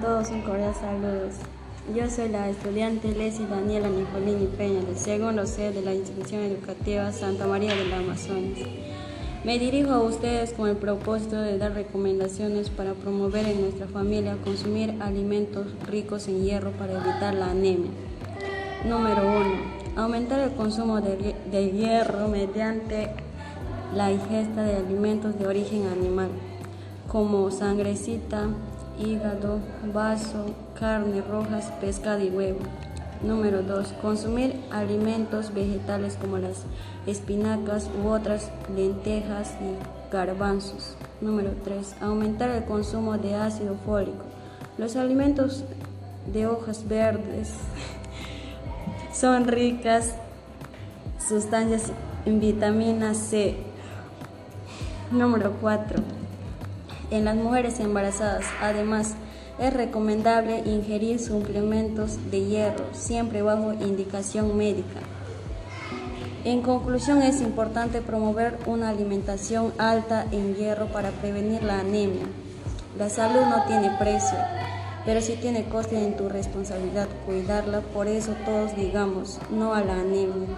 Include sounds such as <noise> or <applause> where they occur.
todos un cordial saludos. Yo soy la estudiante Leslie Daniela Nicolini Peña del segundo C de la institución educativa Santa María del Amazonas. Me dirijo a ustedes con el propósito de dar recomendaciones para promover en nuestra familia consumir alimentos ricos en hierro para evitar la anemia. Número 1. Aumentar el consumo de, de hierro mediante la ingesta de alimentos de origen animal, como sangrecita, hígado, vaso, carne rojas, pescado y huevo. Número 2. Consumir alimentos vegetales como las espinacas u otras lentejas y garbanzos. Número 3. Aumentar el consumo de ácido fólico. Los alimentos de hojas verdes <laughs> son ricas sustancias en vitamina C. Número 4. En las mujeres embarazadas, además, es recomendable ingerir suplementos de hierro, siempre bajo indicación médica. En conclusión, es importante promover una alimentación alta en hierro para prevenir la anemia. La salud no tiene precio, pero sí tiene coste en tu responsabilidad cuidarla, por eso todos digamos no a la anemia.